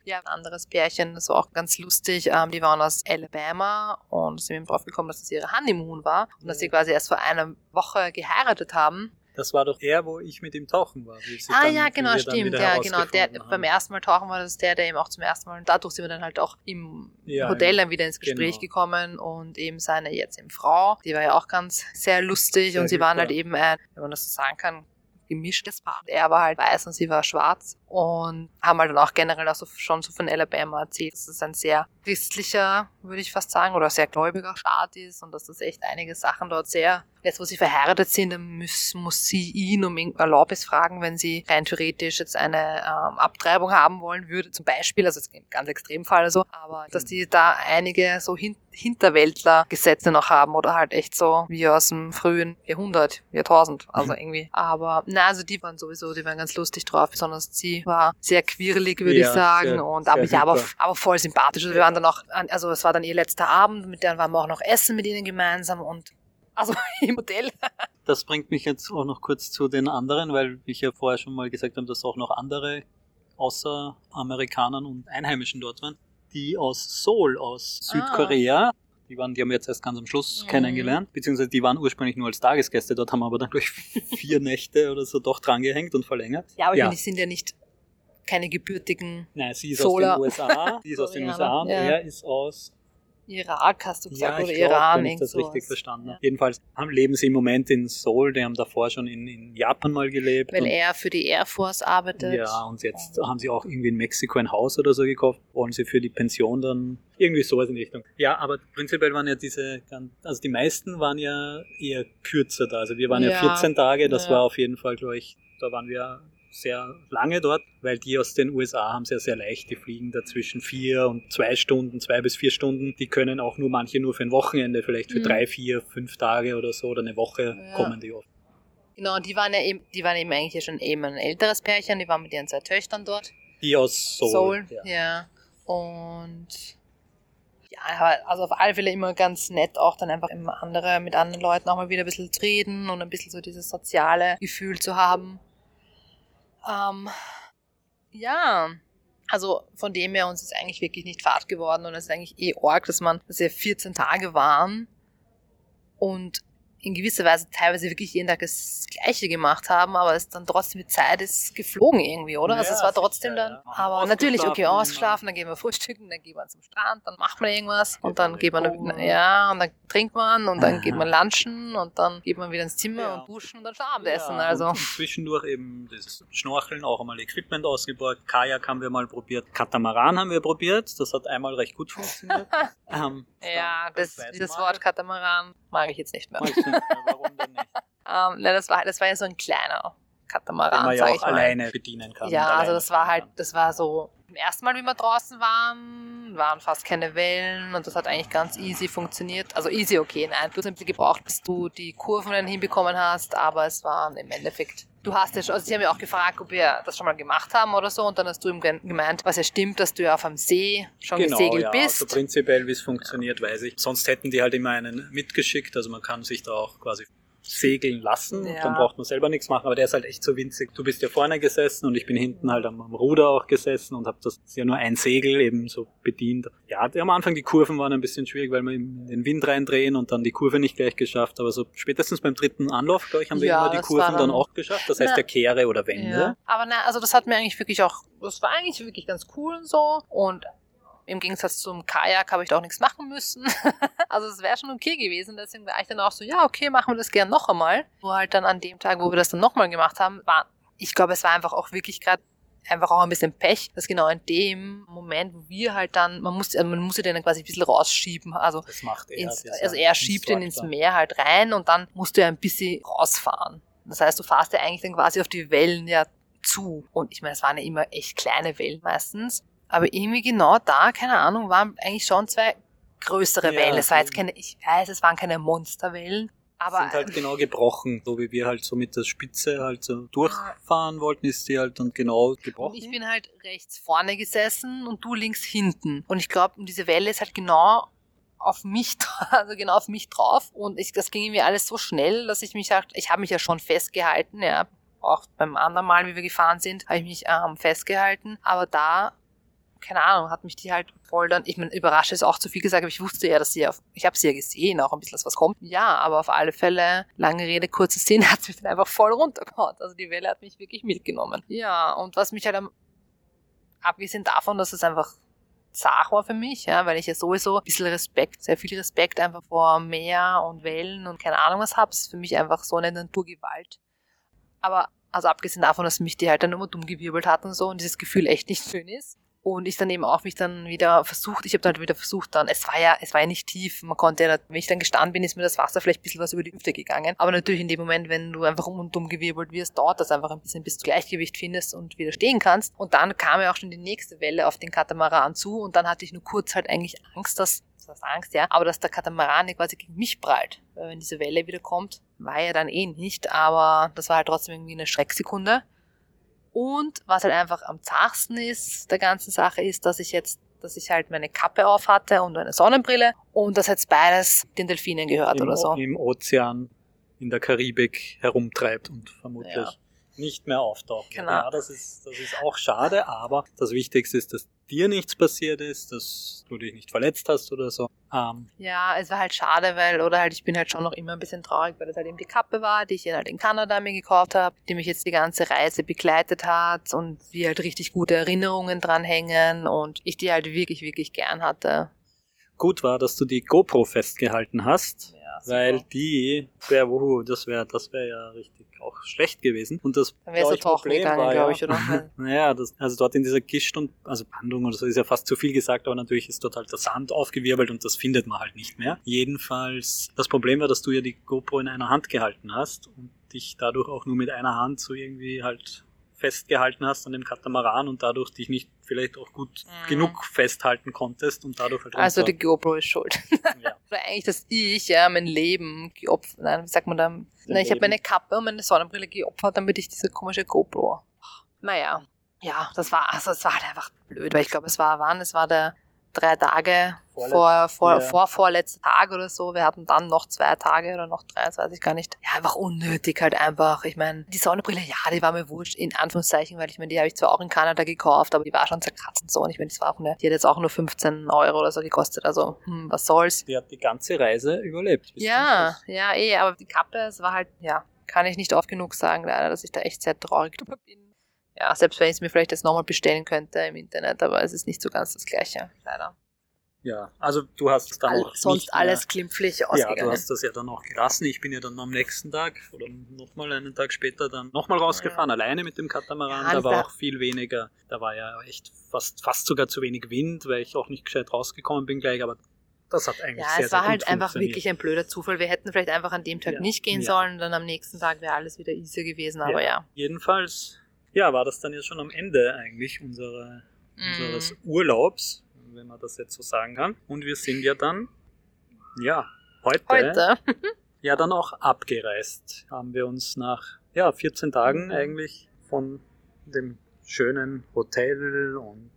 Ja, ein anderes Pärchen, das war auch ganz lustig. Ähm, die waren aus Alabama und sind eben drauf gekommen, dass das ihre Honeymoon war und dass sie quasi erst vor einer Woche geheiratet haben. Das war doch er, wo ich mit ihm tauchen war. ah dann, ja, genau, stimmt. Ja, genau. Der, beim ersten Mal tauchen war das der, der eben auch zum ersten Mal. Und dadurch sind wir dann halt auch im ja, Hotel dann wieder ins Gespräch genau. gekommen und eben seine jetzt eben Frau, die war ja auch ganz sehr lustig sehr und sie waren halt eben ein, wenn man das so sagen kann, gemischtes Paar. Er war halt weiß und sie war schwarz und haben halt dann auch generell auch so, schon so von Alabama erzählt, dass es ein sehr christlicher, würde ich fast sagen, oder sehr gläubiger Staat ist und dass das echt einige Sachen dort sehr Jetzt, wo sie verheiratet sind, dann muss, muss sie ihn um Erlaubnis fragen, wenn sie rein theoretisch jetzt eine ähm, Abtreibung haben wollen würde, zum Beispiel, also jetzt ganz Extremfall so, aber dass die da einige so hin Hinterwäldler-Gesetze noch haben oder halt echt so wie aus dem frühen Jahrhundert, Jahrtausend, also mhm. irgendwie. Aber na, also die waren sowieso, die waren ganz lustig drauf, besonders sie war sehr quirlig, würde ja, ich sagen, sehr, und aber, ja, aber, aber voll sympathisch. Also wir waren dann auch, also es war dann ihr letzter Abend, mit denen waren wir auch noch essen mit ihnen gemeinsam und also im Hotel. Das bringt mich jetzt auch noch kurz zu den anderen, weil ich ja vorher schon mal gesagt habe, dass auch noch andere außer Amerikanern und Einheimischen dort waren, die aus Seoul, aus ah. Südkorea, ah. die waren, die haben wir jetzt erst ganz am Schluss mhm. kennengelernt, beziehungsweise die waren ursprünglich nur als Tagesgäste, dort haben wir aber dann durch vier Nächte oder so doch drangehängt und verlängert. Ja, aber ja. die sind ja nicht keine gebürtigen Nein, sie ist Solar. aus den USA, sie ist aus den USA und ja. er ist aus Irak hast du gesagt, ja, oder glaub, Iran. Wenn ich das sowas. richtig verstanden Ja. Jedenfalls haben, leben sie im Moment in Seoul, die haben davor schon in, in Japan mal gelebt. Weil er für die Air Force arbeitet. ja, und jetzt haben sie auch irgendwie in Mexiko ein Haus oder so gekauft, wollen sie für die Pension dann irgendwie sowas in die Richtung. Ja, aber prinzipiell waren ja diese, also die meisten waren ja eher kürzer da. Also wir waren ja, Ja, 14 Tage, das ja. war auf jeden Fall, glaube ich, da waren wir sehr lange dort, weil die aus den USA haben es ja sehr leicht, die fliegen dazwischen vier und zwei Stunden, zwei bis vier Stunden. Die können auch nur manche nur für ein Wochenende, vielleicht für Mhm. drei, vier, fünf Tage oder so oder eine Woche Ja. kommen die oft. Genau, die waren ja eben, die waren eben eigentlich schon eben ein älteres Pärchen, die waren mit ihren zwei Töchtern dort. Die aus Seoul. Seoul, ja. ja. Und ja, aber also auf alle Fälle immer ganz nett, auch dann einfach immer andere, mit anderen Leuten auch mal wieder ein bisschen zu reden und ein bisschen so dieses soziale Gefühl zu haben. Ähm, ja, also von dem her uns ist eigentlich wirklich nicht fad geworden und es ist eigentlich eh arg, dass man, dass wir 14 Tage waren und in gewisser Weise teilweise wirklich jeden Tag das Gleiche gemacht haben, aber es dann trotzdem die Zeit ist geflogen irgendwie, oder? also Ja, es war trotzdem dann, ja. aber natürlich, okay, Ausgeschlafen, dann gehen wir frühstücken, dann geht man zum Strand, dann macht man irgendwas und dann geht man, ja, und dann trinkt man und dann geht man lunchen und dann geht man wieder ins Zimmer und duschen und dann schon Abendessen, also. Und, zwischendurch eben das Schnorcheln, auch einmal Equipment ausgebaut. Kajak haben wir mal probiert. Katamaran haben wir probiert. Das hat einmal recht gut funktioniert. ähm, Ja, das, Mal Wort Katamaran mag ich jetzt nicht mehr. Mehr. Warum denn nicht? Ähm, na, das, war, das war ja so ein kleiner Den Katamaran, man ja auch ich mal. alleine bedienen kann. Ja, also alleine das war halt, das war so, im ersten Mal, wie wir draußen waren, waren fast keine Wellen und das hat eigentlich ganz easy funktioniert. Also easy, okay, nein, du hast ein bisschen gebraucht, bis du die Kurven dann hinbekommen hast, aber es waren im Endeffekt, du hast ja schon, also sie haben ja auch gefragt, ob wir das schon mal gemacht haben oder so und dann hast du ihm gemeint, was ja stimmt, dass du ja auf dem See schon Genau, gesegelt ja, bist. Also prinzipiell, wie es funktioniert, weiß ich. Sonst hätten die halt immer einen mitgeschickt. Also man kann sich da auch quasi segeln lassen. Ja. Dann braucht man selber nichts machen. Aber der ist halt echt so winzig. Du bist ja vorne gesessen und ich bin hinten halt am, am Ruder auch gesessen und habe das ja nur ein Segel eben so bedient. Ja, am Anfang die Kurven waren ein bisschen schwierig, weil wir in den Wind reindrehen und dann die Kurve nicht gleich geschafft. Aber so spätestens beim dritten Anlauf, glaube ich, haben wir Ja, immer die Kurven dann, dann- auch geschafft. Das heißt Na, der Kehre oder Wende. Ja. Aber na, also das hat mir eigentlich wirklich auch, das war eigentlich wirklich ganz cool und so. Und im Gegensatz zum Kajak habe ich da auch nichts machen müssen. also es wäre schon okay gewesen. Deswegen war ich dann auch so, ja, okay, machen wir das gern noch einmal. Nur halt dann an dem Tag, wo wir das dann nochmal gemacht haben, war, ich glaube, es war einfach auch wirklich gerade einfach auch ein bisschen Pech, dass genau in dem Moment, wo wir halt dann, man muss, also man musste den dann quasi ein bisschen rausschieben. Also Das macht er. ins, also er schiebt ihn ins. Meer halt rein und dann musst du ja ein bisschen rausfahren. Das heißt, du fahrst ja eigentlich dann quasi auf die Wellen ja zu. Und ich meine, es waren ja immer echt kleine Wellen meistens. Aber irgendwie genau da, keine Ahnung, waren eigentlich schon zwei größere Ja, Wellen. Es war jetzt keine, ich weiß, es waren keine Monsterwellen. Aber sind halt genau gebrochen, so wie wir halt so mit der Spitze halt so durchfahren wollten, ist die halt dann genau gebrochen. Und ich bin halt rechts vorne gesessen und du links hinten. Und ich glaube, diese Welle ist halt genau auf mich, also genau auf mich drauf. Und ich, das ging mir alles so schnell, dass ich mich halt, ich habe mich ja schon festgehalten, ja. Auch beim anderen Mal, wie wir gefahren sind, habe ich mich ähm, festgehalten. Aber da, keine Ahnung, hat mich die halt voll dann, ich meine, überrascht ist auch zu viel gesagt, aber ich wusste ja, dass sie auf, ich habe sie ja gesehen, auch ein bisschen, dass was kommt. Ja, aber auf alle Fälle, lange Rede, kurze Szene, hat mich dann einfach voll runtergehauen. Also die Welle hat mich wirklich mitgenommen. Ja, und was mich halt am, abgesehen davon, dass es einfach zart war für mich, ja, weil ich ja sowieso ein bisschen Respekt, sehr viel Respekt einfach vor Meer und Wellen und keine Ahnung was habe, ist für mich einfach so eine Naturgewalt. Aber, also abgesehen davon, dass mich die halt dann immer dumm gewirbelt hat und so und dieses Gefühl echt nicht schön ist. Und ich dann eben auch mich dann wieder versucht, ich habe dann halt wieder versucht dann, es war ja, es war ja nicht tief, man konnte ja, wenn ich dann gestanden bin, ist mir das Wasser vielleicht ein bisschen was über die Hüfte gegangen. Aber natürlich in dem Moment, wenn du einfach um und dumm gewirbelt wirst, dauert das einfach ein bisschen, bis du Gleichgewicht findest und wieder stehen kannst. Und dann kam ja auch schon die nächste Welle auf den Katamaran zu und dann hatte ich nur kurz halt eigentlich Angst, dass, das heißt Angst, ja, aber dass der Katamaran quasi gegen mich prallt. Weil wenn diese Welle wieder kommt, war ja dann eh nicht, aber das war halt trotzdem irgendwie eine Schrecksekunde. Und was halt einfach am zartsten ist der ganzen Sache ist, dass ich jetzt, dass ich halt meine Kappe auf hatte und eine Sonnenbrille und das jetzt beides den Delfinen gehört im, oder so. im Ozean in der Karibik herumtreibt und vermutlich Ja. Nicht mehr auftaucht. Genau. Ja, das ist, das ist auch schade, aber das Wichtigste ist, dass dir nichts passiert ist, dass du dich nicht verletzt hast oder so. Ähm, Ja, es war halt schade, weil, oder halt, ich bin halt schon noch immer ein bisschen traurig, weil das halt eben die Kappe war, die ich halt in Kanada mir gekauft habe, die mich jetzt die ganze Reise begleitet hat und wie halt richtig gute Erinnerungen dranhängen und ich die halt wirklich, wirklich gern hatte. gut war, dass du die GoPro festgehalten hast. Ja, weil die wäre, wuhu, das wäre das wäre ja richtig auch schlecht gewesen. Und das Dann wäre so tauchen gegangen, glaube ich, oder? naja, das, also dort in dieser Gischt und, also Bandung oder so ist ja fast zu viel gesagt, aber natürlich ist dort halt der Sand aufgewirbelt und das findet man halt nicht mehr. Jedenfalls, das Problem war, dass du ja die GoPro in einer Hand gehalten hast und dich dadurch auch nur mit einer Hand so irgendwie halt festgehalten hast an dem Katamaran und dadurch dich nicht vielleicht auch gut mhm. genug festhalten konntest und dadurch halt Also die GoPro ist schuld. Ja. Oder eigentlich, dass ich ja mein Leben geopfert, nein, wie sagt man da? Nein, ich habe meine Kappe und meine Sonnenbrille geopfert, damit ich diese komische GoPro. Naja, ja, das war, also es war halt einfach blöd, weil ich glaube, es war wann? Es war der drei Tage vor, vor, ja. vor vorletzter Tag oder so. Wir hatten dann noch zwei Tage oder noch drei, das weiß ich gar nicht. Ja, einfach unnötig halt einfach. Ich meine, die Sonnenbrille, ja, die war mir wurscht, in Anführungszeichen, weil ich meine, die habe ich zwar auch in Kanada gekauft, aber die war schon zerkratzt und so. Und ich meine, das war auch eine, die hat jetzt auch nur 15 Euro oder so gekostet. Also, hm, was soll's. Die hat die ganze Reise überlebt. Ja, ja, eh, aber die Kappe, es war halt, ja, kann ich nicht oft genug sagen, leider, dass ich da echt sehr traurig drüber bin. Ja, selbst wenn ich es mir vielleicht jetzt nochmal bestellen könnte im Internet, aber es ist nicht so ganz das Gleiche, leider. Ja, also du hast es dann All, auch sonst alles glimpflich ausgegangen. Ja, du hast das ja dann auch gelassen. Ich bin ja dann am nächsten Tag oder nochmal einen Tag später dann nochmal rausgefahren, ja. alleine mit dem Katamaran. Ja, da war auch viel weniger. Da war ja echt fast, fast sogar zu wenig Wind, weil ich auch nicht gescheit rausgekommen bin gleich, aber das hat eigentlich ja, sehr, es war halt einfach wirklich ein blöder Zufall. Wir hätten vielleicht einfach an dem Tag ja. nicht gehen sollen, dann am nächsten Tag wäre alles wieder easy gewesen, aber ja. Jedenfalls, ja, war das dann jetzt schon am Ende eigentlich unserer, mm. unseres Urlaubs wenn man das jetzt so sagen kann. Und wir sind ja dann, ja, heute, heute. ja dann auch abgereist. Haben wir uns nach ja, 14 Tagen mhm. eigentlich von dem schönen Hotel und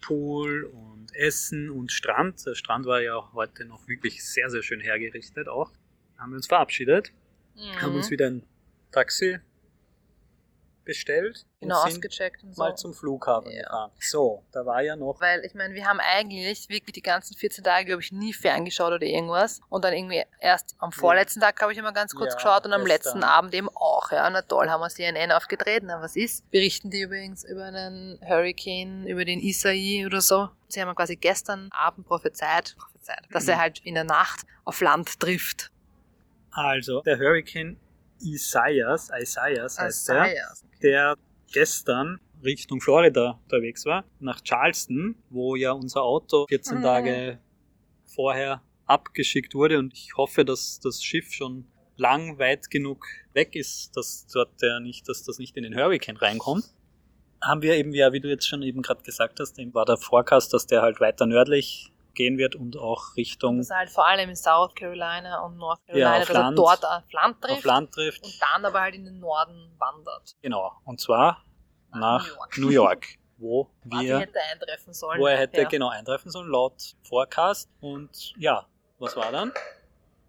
Pool und Essen und Strand. Der Strand war ja auch heute noch wirklich sehr, sehr schön hergerichtet auch. Haben wir uns verabschiedet, mhm. haben uns wieder ein Taxi bestellt genau, und ausgecheckt und so. mal zum Flughafen ja. gefahren. So, da war ja noch. Weil ich meine, wir haben eigentlich wirklich die ganzen 14 Tage, glaube ich, nie ferngeschaut oder irgendwas. Und dann irgendwie erst am vorletzten Tag habe ich immer ganz kurz ja, geschaut und am letzten Abend eben auch. Ja, na toll, haben wir CNN aufgedreht. Na, was ist? Berichten die übrigens über einen Hurricane, über den Isai oder so. Sie haben quasi gestern Abend prophezeit, prophezeit dass er mhm. halt in der Nacht auf Land trifft. Also, der Hurricane Isaias, Isaias heißt er, der gestern Richtung Florida unterwegs war, nach Charleston, wo ja unser Auto 14 mhm. Tage vorher abgeschickt wurde und ich hoffe, dass das Schiff schon lang weit genug weg ist, dass dort der nicht, dass das nicht in den Hurricane reinkommt. Haben wir eben, ja, wie du jetzt schon eben gerade gesagt hast, eben war der Forecast, dass der halt weiter nördlich gehen wird und auch Richtung. Das halt vor allem in South Carolina und North Carolina, ja, dass Land, er dort auf Land, trifft, auf Land trifft. Und dann aber halt in den Norden wandert. Genau. Und zwar nach, New York, New York wo wir. hätte eintreffen sollen. Wo er hätte ja. genau eintreffen sollen, laut Forecast. Und ja, was war dann?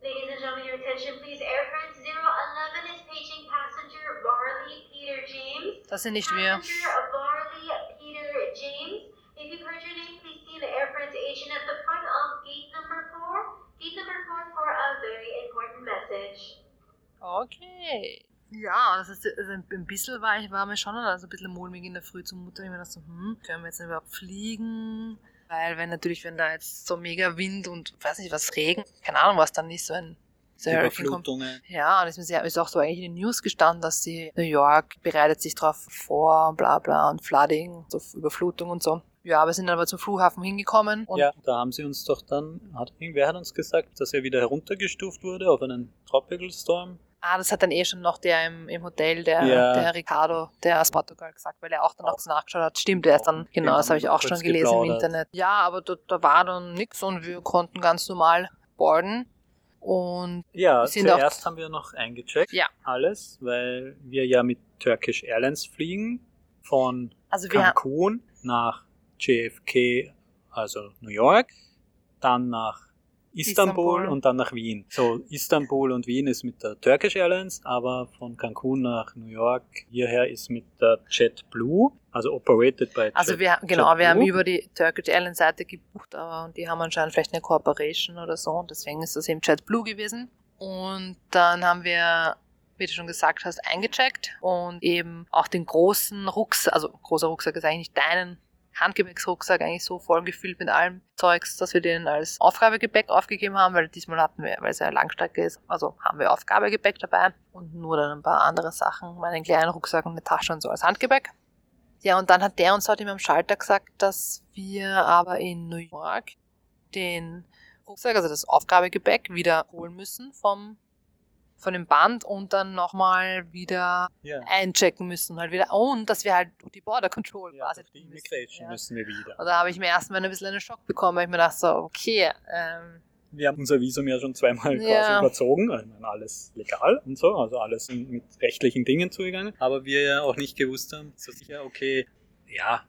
Ladies and gentlemen, your attention please. Air France 011 is paging passenger Barley Peter James. Das sind nicht wir. Passenger Barley Peter James. If you've heard your name, please see the Air France agent at the front of gate number 4. Gate number 4 for a very important message. Okay. Ja, das ist, also ein bisschen war ich war mir schon also ein bisschen mulmig in der Früh zur Mutter. Ich mir dachte so, hm, können wir jetzt überhaupt fliegen? Weil wenn natürlich, wenn da jetzt so mega Wind und weiß nicht was Regen, keine Ahnung was dann nicht so ein so Überflutungen. Ja, und es ist auch so eigentlich in den News gestanden, dass sie New York bereitet sich darauf vor und bla bla und Flooding, so Überflutung und so. Ja, wir sind aber zum Flughafen hingekommen. ja, da haben sie uns doch dann, hat, irgendwer hat uns gesagt, dass er wieder heruntergestuft wurde auf einen Tropical Storm. Ah, das hat dann eh schon noch der im, im Hotel, der, ja. der Ricardo, der aus Portugal gesagt, weil er auch dann auch nachgeschaut hat. Stimmt, er ist dann, genau, das habe ich auch schon gelesen geplaudert. im Internet. Ja, aber da, da war dann nichts und wir konnten ganz normal boarden. Und ja, zuerst haben wir noch eingecheckt, ja. alles, weil wir ja mit Turkish Airlines fliegen von also Cancun nach JFK, also New York, dann nach Istanbul, Istanbul, und dann nach Wien. So, Istanbul und Wien ist mit der Turkish Airlines, aber von Cancun nach New York hierher ist mit der JetBlue, also operated by Also Jet, wir, genau, JetBlue. wir haben über die Turkish Airlines Seite gebucht, aber die haben anscheinend vielleicht eine Cooperation oder so und deswegen ist das eben JetBlue gewesen. Und dann haben wir wie du schon gesagt hast, eingecheckt und eben auch den großen Rucksack, also großer Rucksack ist eigentlich nicht deinen Handgepäcksrucksack eigentlich so voll gefüllt mit allem Zeugs, dass wir den als Aufgabegepäck aufgegeben haben, weil diesmal hatten wir, weil es ja Langstrecke ist, also haben wir Aufgabegepäck dabei und nur dann ein paar andere Sachen, meinen kleinen Rucksack und eine Tasche und so als Handgepäck. Ja, und dann hat der uns heute im Schalter gesagt, dass wir aber in New York den Rucksack, also das Aufgabegepäck, wieder holen müssen vom von dem Band und dann nochmal wieder yeah. einchecken müssen. Halt wieder, und dass wir halt die Border Control ja, quasi die Immigration müssen, ja. müssen wir wieder. Und da habe ich mir erstmal ein bisschen einen Schock bekommen, weil ich mir dachte so, okay. Ähm, wir haben unser Visum ja schon zweimal ja. quasi überzogen, also alles legal und so, also alles mit rechtlichen Dingen zugegangen, aber wir ja auch nicht gewusst haben, so sicher, okay, ja,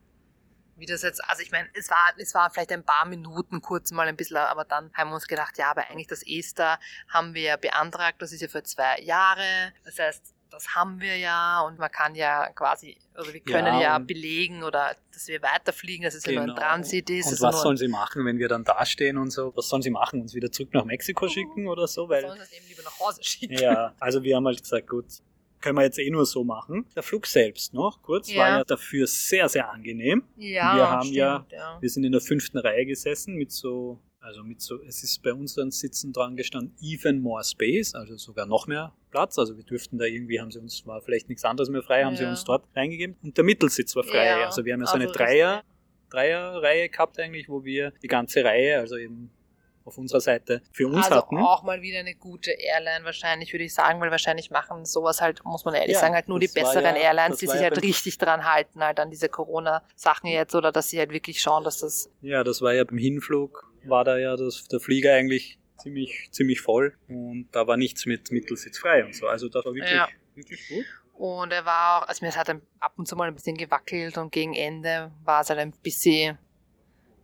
wie das jetzt, also ich meine, es war, es war vielleicht ein paar Minuten kurz mal ein bisschen, aber dann haben wir uns gedacht, ja, aber eigentlich das ESTA haben wir ja beantragt, das ist ja für zwei Jahre. Das heißt, das haben wir ja und man kann ja quasi, also wir können ja, ja belegen oder dass wir weiterfliegen, dass es genau. ja nur ein genau. Transit ist. Und was sollen sie machen, wenn wir dann dastehen und so? Was sollen sie machen? Uns wieder zurück nach Mexiko schicken oder so? Weil, sollen sie eben lieber nach Hause schicken. Ja, also wir haben halt gesagt, gut, können wir jetzt eh nur so machen. Der Flug selbst noch, kurz, ja. war ja dafür sehr, sehr angenehm. Ja, wir haben stimmt, ja, ja, wir sind in der fünften Reihe gesessen mit so, also mit so, es ist bei unseren Sitzen dran gestanden, even more space, also sogar noch mehr Platz. Also wir dürften da irgendwie, haben sie uns, war vielleicht nichts anderes mehr frei, haben ja. sie uns dort reingegeben. Und der Mittelsitz war frei. Also wir haben ja so eine also Dreier, Dreierreihe gehabt eigentlich, wo wir die ganze Reihe, also eben auf unserer Seite für uns also hatten. auch mal wieder eine gute Airline wahrscheinlich, würde ich sagen, weil wahrscheinlich machen sowas halt, muss man ehrlich ja, sagen, halt nur die besseren ja, Airlines, die sich halt richtig dran halten, halt an diese Corona-Sachen jetzt oder dass sie halt wirklich schauen, dass das... Ja, das war ja beim Hinflug, war da ja das, der Flieger eigentlich ziemlich, ziemlich voll und da war nichts mit Mittelsitz frei und so. Also das war wirklich, ja. wirklich gut. Und er war auch, also mir hat ab und zu mal ein bisschen gewackelt und gegen Ende war es halt ein bisschen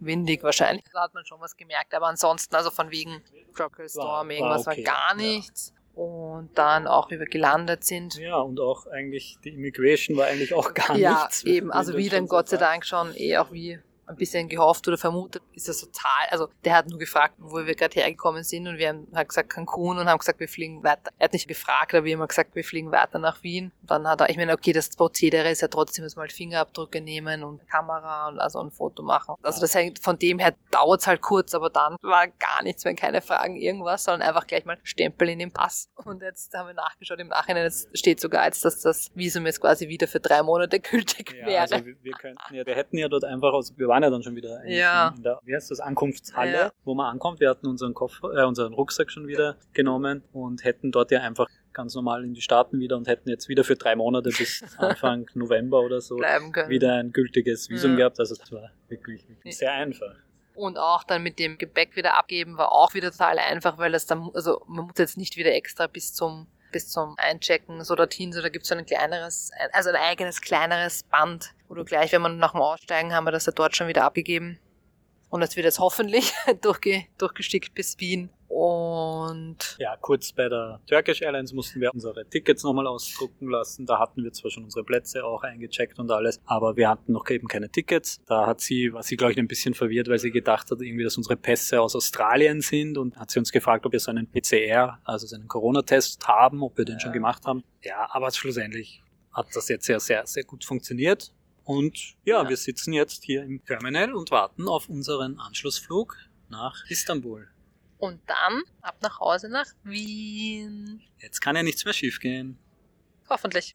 windig wahrscheinlich. Da hat man schon was gemerkt. Aber ansonsten, also von wegen Tropical Storm, war, irgendwas war, okay, war gar nichts. Ja. Und dann auch, wie wir gelandet sind. Ja, und auch eigentlich die Immigration war eigentlich auch gar ja, nichts. Ja, eben. Also wie dann Gott sei Dank schon eh auch wie ein bisschen gehofft oder vermutet, ist das total, also der hat nur gefragt, wo wir gerade hergekommen sind und wir haben halt gesagt Cancun und haben gesagt, wir fliegen weiter. Er hat nicht gefragt, aber wir haben gesagt, wir fliegen weiter nach Wien. Und dann hat er, ich meine, okay, das Prozedere ist ja trotzdem, dass wir halt Fingerabdrücke nehmen und Kamera und also ein Foto machen. Also das hängt, von dem her dauert es halt kurz, aber dann war gar nichts mehr, keine Fragen, irgendwas, sondern einfach gleich mal Stempel in den Pass. Und jetzt haben wir nachgeschaut im Nachhinein, jetzt steht sogar jetzt, dass das Visum jetzt quasi wieder für drei Monate gültig ja, wäre. Also wir, wir könnten ja, wir hätten ja dort einfach aus, wir waren ja dann schon wieder ja. in der, wie heißt das, Ankunftshalle, ja. wo man ankommt. Wir hatten unseren Koffer, äh, unseren Rucksack schon wieder genommen und hätten dort ja einfach ganz normal in die Staaten wieder und hätten jetzt wieder für drei Monate bis Anfang November oder so wieder ein gültiges Visum ja. gehabt. Also das war wirklich, wirklich sehr einfach. Und auch dann mit dem Gepäck wieder abgeben war auch wieder total einfach, weil das dann, also man muss jetzt nicht wieder extra bis zum bis zum Einchecken so dorthin, so da gibt es so ein kleineres, also ein eigenes kleineres Band, du gleich, wenn wir nach dem Aussteigen haben wir das ja dort schon wieder abgegeben. Und das wird jetzt hoffentlich durchge durchgestickt bis Wien. Und ja, kurz bei der Turkish Airlines mussten wir unsere Tickets nochmal ausdrucken lassen. Da hatten wir zwar schon unsere Plätze auch eingecheckt und alles, aber wir hatten noch eben keine Tickets. Da hat sie, war sie glaube ich ein bisschen verwirrt, weil sie gedacht hat, irgendwie, dass unsere Pässe aus Australien sind und hat sie uns gefragt, ob wir so einen PCR, also so einen Corona-Test haben, ob wir den ja. schon gemacht haben. Ja, aber schlussendlich hat das jetzt sehr, sehr, sehr gut funktioniert. Und ja, ja, wir sitzen jetzt hier im Terminal und warten auf unseren Anschlussflug nach Istanbul. Und dann ab nach Hause nach Wien. Jetzt kann ja nichts mehr schief gehen. Hoffentlich.